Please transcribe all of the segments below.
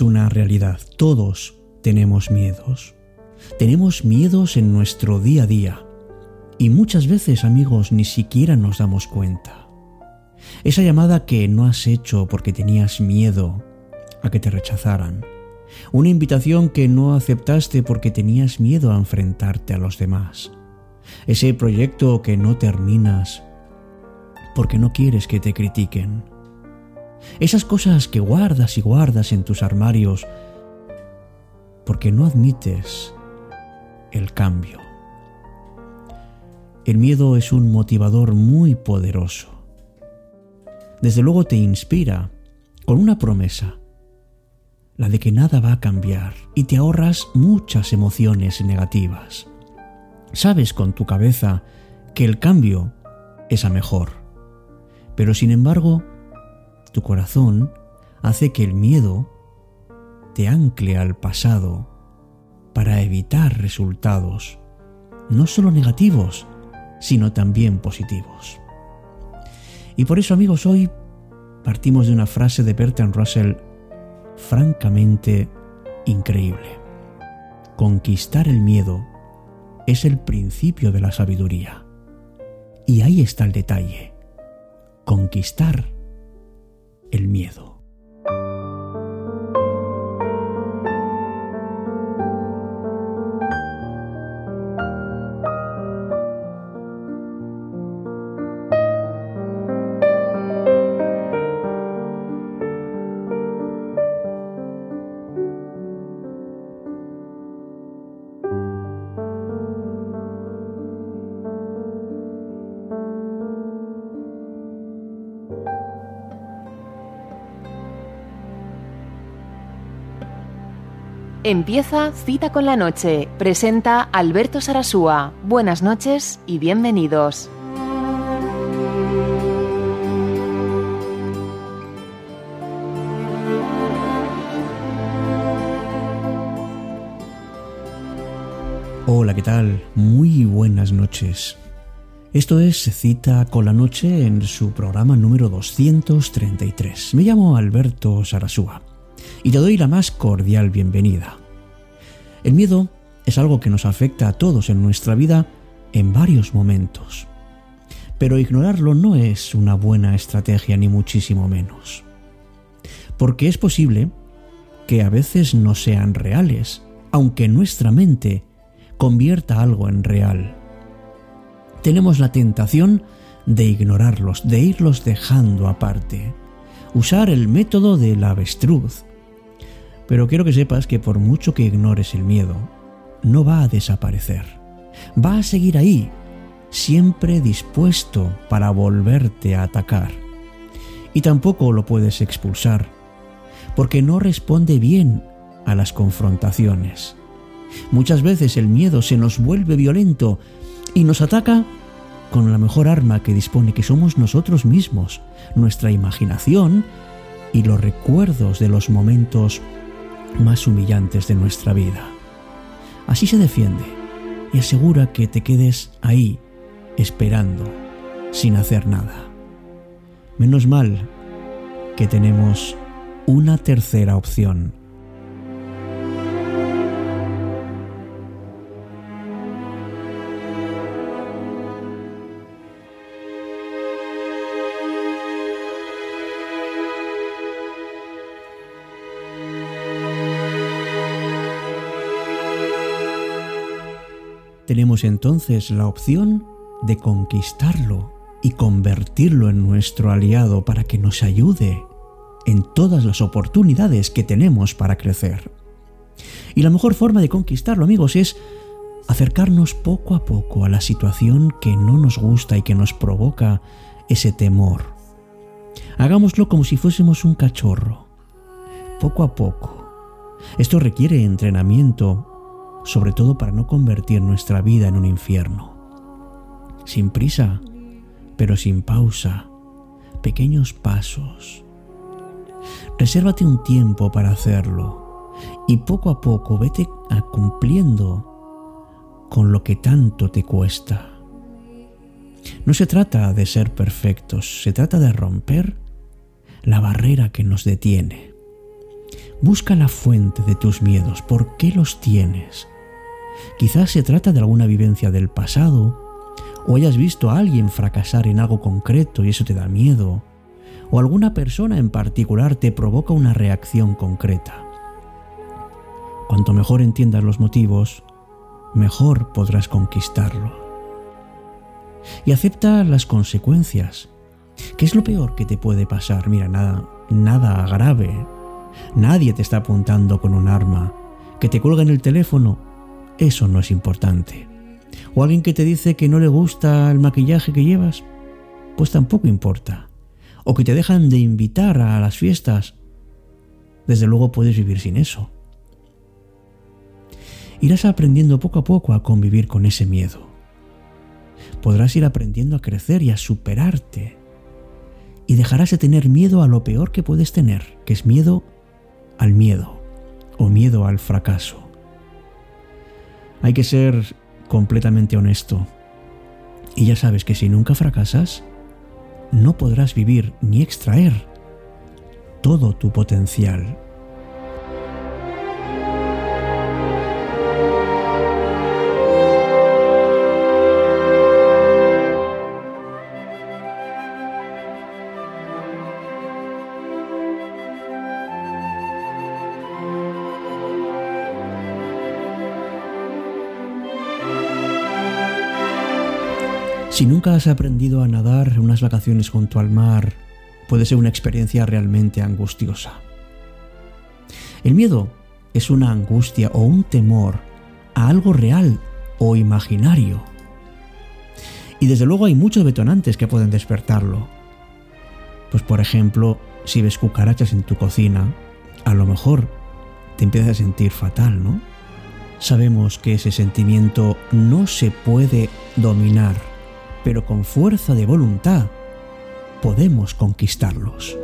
una realidad. Todos tenemos miedos. Tenemos miedos en nuestro día a día. Y muchas veces, amigos, ni siquiera nos damos cuenta. Esa llamada que no has hecho porque tenías miedo a que te rechazaran. Una invitación que no aceptaste porque tenías miedo a enfrentarte a los demás. Ese proyecto que no terminas porque no quieres que te critiquen. Esas cosas que guardas y guardas en tus armarios porque no admites el cambio. El miedo es un motivador muy poderoso. Desde luego te inspira con una promesa, la de que nada va a cambiar y te ahorras muchas emociones negativas. Sabes con tu cabeza que el cambio es a mejor, pero sin embargo, tu corazón hace que el miedo te ancle al pasado para evitar resultados no solo negativos, sino también positivos. Y por eso amigos, hoy partimos de una frase de Bertrand Russell francamente increíble. Conquistar el miedo es el principio de la sabiduría. Y ahí está el detalle. Conquistar el miedo. Empieza Cita con la Noche. Presenta Alberto Sarasúa. Buenas noches y bienvenidos. Hola, ¿qué tal? Muy buenas noches. Esto es Cita con la Noche en su programa número 233. Me llamo Alberto Sarasúa y te doy la más cordial bienvenida. El miedo es algo que nos afecta a todos en nuestra vida en varios momentos, pero ignorarlo no es una buena estrategia ni muchísimo menos, porque es posible que a veces no sean reales, aunque nuestra mente convierta algo en real. Tenemos la tentación de ignorarlos, de irlos dejando aparte, usar el método del avestruz, pero quiero que sepas que por mucho que ignores el miedo, no va a desaparecer. Va a seguir ahí, siempre dispuesto para volverte a atacar. Y tampoco lo puedes expulsar, porque no responde bien a las confrontaciones. Muchas veces el miedo se nos vuelve violento y nos ataca con la mejor arma que dispone, que somos nosotros mismos, nuestra imaginación y los recuerdos de los momentos más humillantes de nuestra vida. Así se defiende y asegura que te quedes ahí, esperando, sin hacer nada. Menos mal que tenemos una tercera opción tenemos entonces la opción de conquistarlo y convertirlo en nuestro aliado para que nos ayude en todas las oportunidades que tenemos para crecer. Y la mejor forma de conquistarlo, amigos, es acercarnos poco a poco a la situación que no nos gusta y que nos provoca ese temor. Hagámoslo como si fuésemos un cachorro, poco a poco. Esto requiere entrenamiento sobre todo para no convertir nuestra vida en un infierno. Sin prisa, pero sin pausa, pequeños pasos. Resérvate un tiempo para hacerlo y poco a poco vete cumpliendo con lo que tanto te cuesta. No se trata de ser perfectos, se trata de romper la barrera que nos detiene. Busca la fuente de tus miedos, ¿por qué los tienes? Quizás se trata de alguna vivencia del pasado, o hayas visto a alguien fracasar en algo concreto y eso te da miedo, o alguna persona en particular te provoca una reacción concreta. Cuanto mejor entiendas los motivos, mejor podrás conquistarlo. Y acepta las consecuencias. ¿Qué es lo peor que te puede pasar? Mira, nada, nada grave. Nadie te está apuntando con un arma. Que te en el teléfono, eso no es importante. O alguien que te dice que no le gusta el maquillaje que llevas, pues tampoco importa. O que te dejan de invitar a las fiestas, desde luego puedes vivir sin eso. Irás aprendiendo poco a poco a convivir con ese miedo. Podrás ir aprendiendo a crecer y a superarte. Y dejarás de tener miedo a lo peor que puedes tener, que es miedo al miedo o miedo al fracaso. Hay que ser completamente honesto. Y ya sabes que si nunca fracasas, no podrás vivir ni extraer todo tu potencial. Si nunca has aprendido a nadar, unas vacaciones junto al mar puede ser una experiencia realmente angustiosa. El miedo es una angustia o un temor a algo real o imaginario. Y desde luego hay muchos detonantes que pueden despertarlo. Pues por ejemplo, si ves cucarachas en tu cocina, a lo mejor te empiezas a sentir fatal, ¿no? Sabemos que ese sentimiento no se puede dominar pero con fuerza de voluntad podemos conquistarlos.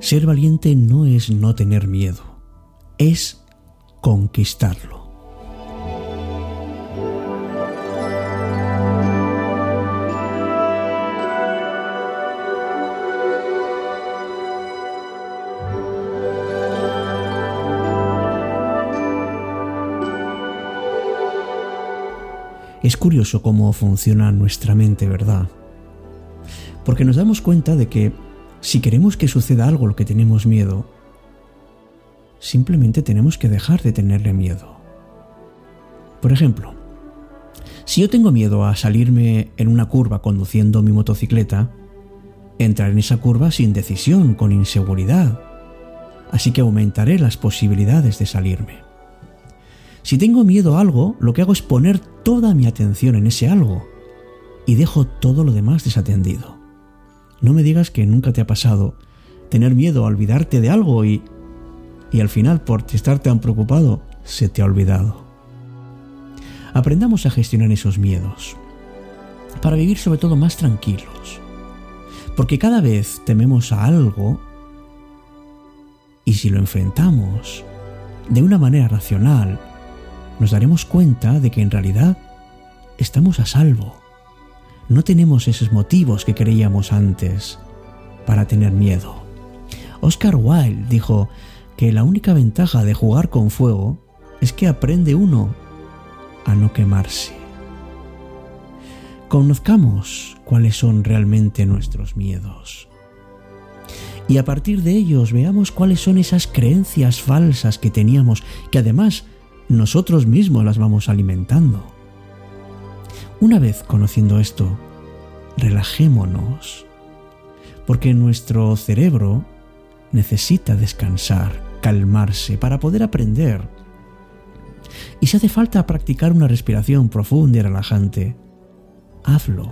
Ser valiente no es no tener miedo es conquistarlo. Es curioso cómo funciona nuestra mente, ¿verdad? Porque nos damos cuenta de que si queremos que suceda algo lo que tenemos miedo, Simplemente tenemos que dejar de tenerle miedo. Por ejemplo, si yo tengo miedo a salirme en una curva conduciendo mi motocicleta, entrar en esa curva sin decisión, con inseguridad. Así que aumentaré las posibilidades de salirme. Si tengo miedo a algo, lo que hago es poner toda mi atención en ese algo y dejo todo lo demás desatendido. No me digas que nunca te ha pasado tener miedo a olvidarte de algo y y al final por estar tan preocupado se te ha olvidado. Aprendamos a gestionar esos miedos para vivir sobre todo más tranquilos. Porque cada vez tememos a algo y si lo enfrentamos de una manera racional, nos daremos cuenta de que en realidad estamos a salvo. No tenemos esos motivos que creíamos antes para tener miedo. Oscar Wilde dijo, que la única ventaja de jugar con fuego es que aprende uno a no quemarse. Conozcamos cuáles son realmente nuestros miedos. Y a partir de ellos veamos cuáles son esas creencias falsas que teníamos, que además nosotros mismos las vamos alimentando. Una vez conociendo esto, relajémonos, porque nuestro cerebro necesita descansar calmarse, para poder aprender. Y si hace falta practicar una respiración profunda y relajante, hazlo.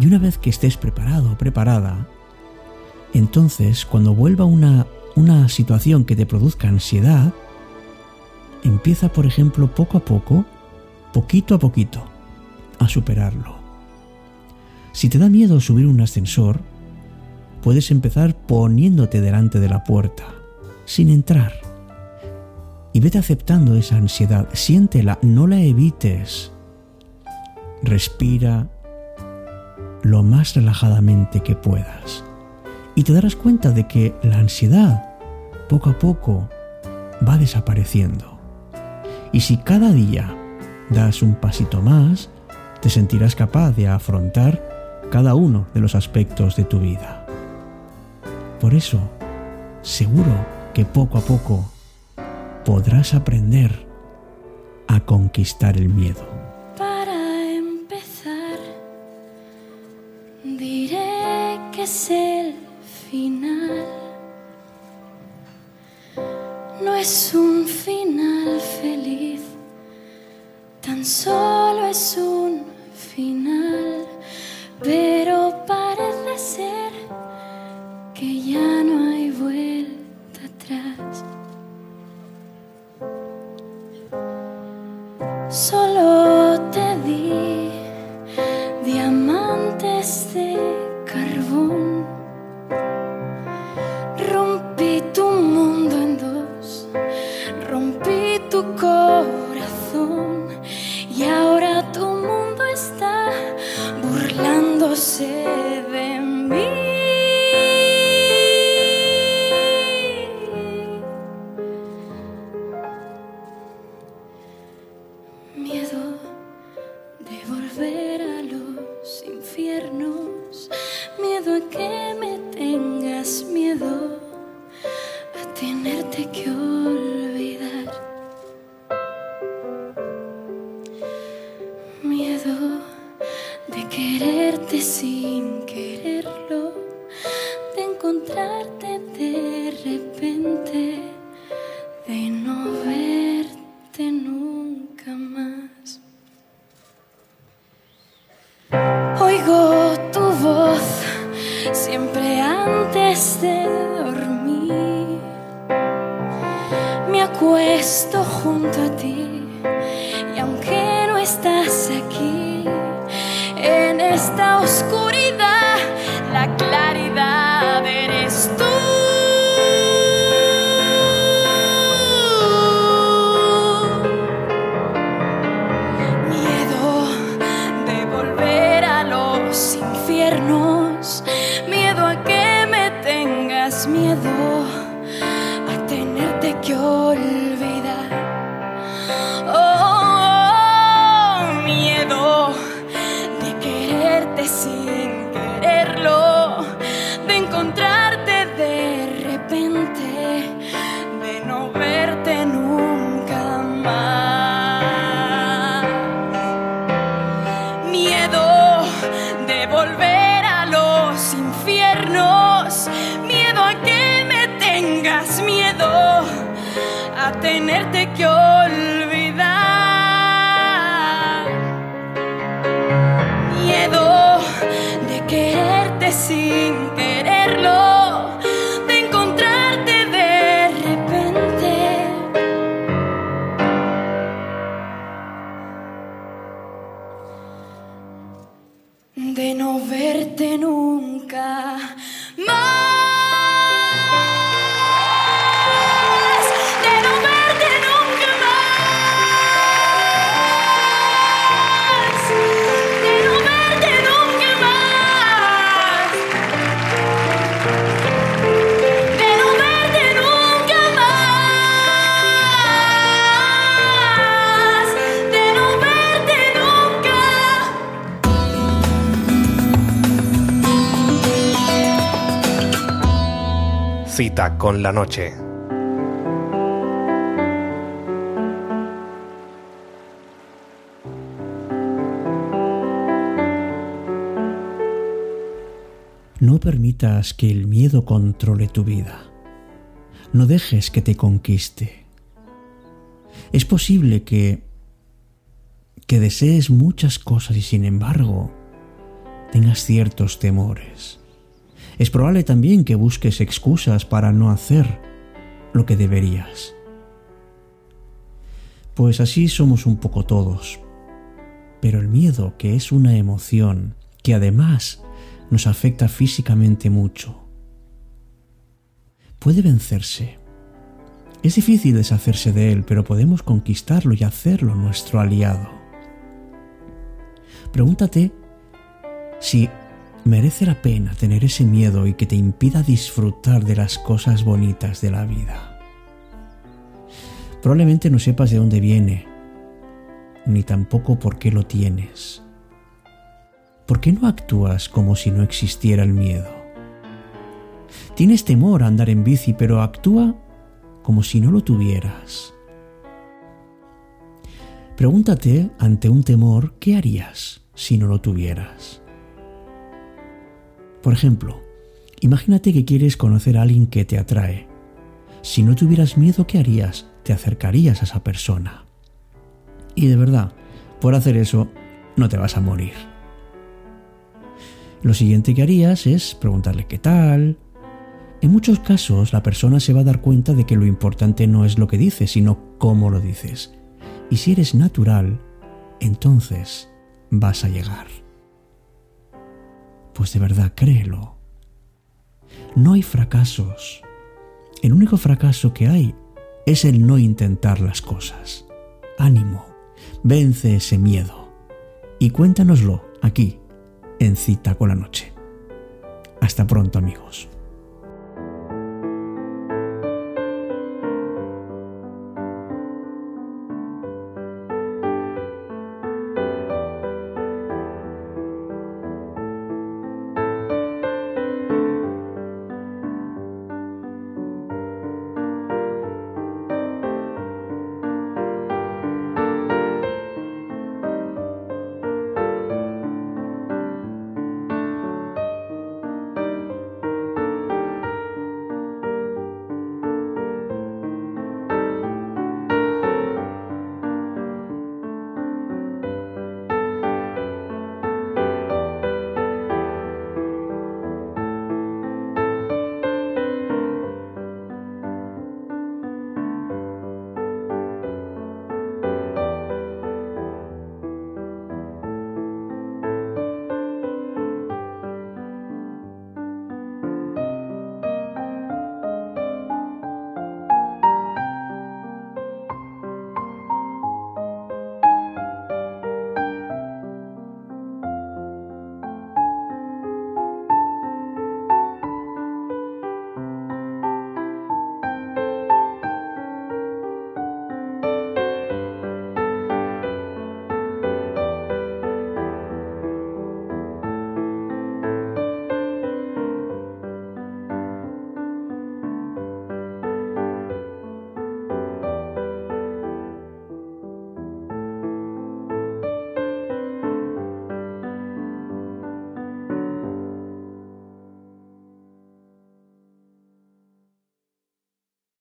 Y una vez que estés preparado o preparada, entonces cuando vuelva una, una situación que te produzca ansiedad, empieza por ejemplo poco a poco, poquito a poquito, a superarlo. Si te da miedo subir un ascensor, puedes empezar poniéndote delante de la puerta, sin entrar. Y vete aceptando esa ansiedad, siéntela, no la evites. Respira lo más relajadamente que puedas. Y te darás cuenta de que la ansiedad, poco a poco, va desapareciendo. Y si cada día das un pasito más, te sentirás capaz de afrontar cada uno de los aspectos de tu vida. Por eso, seguro que poco a poco podrás aprender a conquistar el miedo. Para empezar, diré que es el final. No es un en esta verte nunca Cita con la noche. No permitas que el miedo controle tu vida. No dejes que te conquiste. Es posible que que desees muchas cosas y sin embargo tengas ciertos temores. Es probable también que busques excusas para no hacer lo que deberías. Pues así somos un poco todos. Pero el miedo, que es una emoción que además nos afecta físicamente mucho, puede vencerse. Es difícil deshacerse de él, pero podemos conquistarlo y hacerlo nuestro aliado. Pregúntate si merece la pena tener ese miedo y que te impida disfrutar de las cosas bonitas de la vida. Probablemente no sepas de dónde viene, ni tampoco por qué lo tienes. ¿Por qué no actúas como si no existiera el miedo? Tienes temor a andar en bici, pero actúa como si no lo tuvieras. Pregúntate ante un temor, ¿qué harías si no lo tuvieras? Por ejemplo, imagínate que quieres conocer a alguien que te atrae. Si no tuvieras miedo, ¿qué harías? Te acercarías a esa persona. Y de verdad, por hacer eso, no te vas a morir. Lo siguiente que harías es preguntarle qué tal. En muchos casos la persona se va a dar cuenta de que lo importante no es lo que dices, sino cómo lo dices. Y si eres natural, entonces vas a llegar. Pues de verdad, créelo. No hay fracasos. El único fracaso que hay es el no intentar las cosas. Ánimo, vence ese miedo y cuéntanoslo aquí, en Cita con la Noche. Hasta pronto amigos.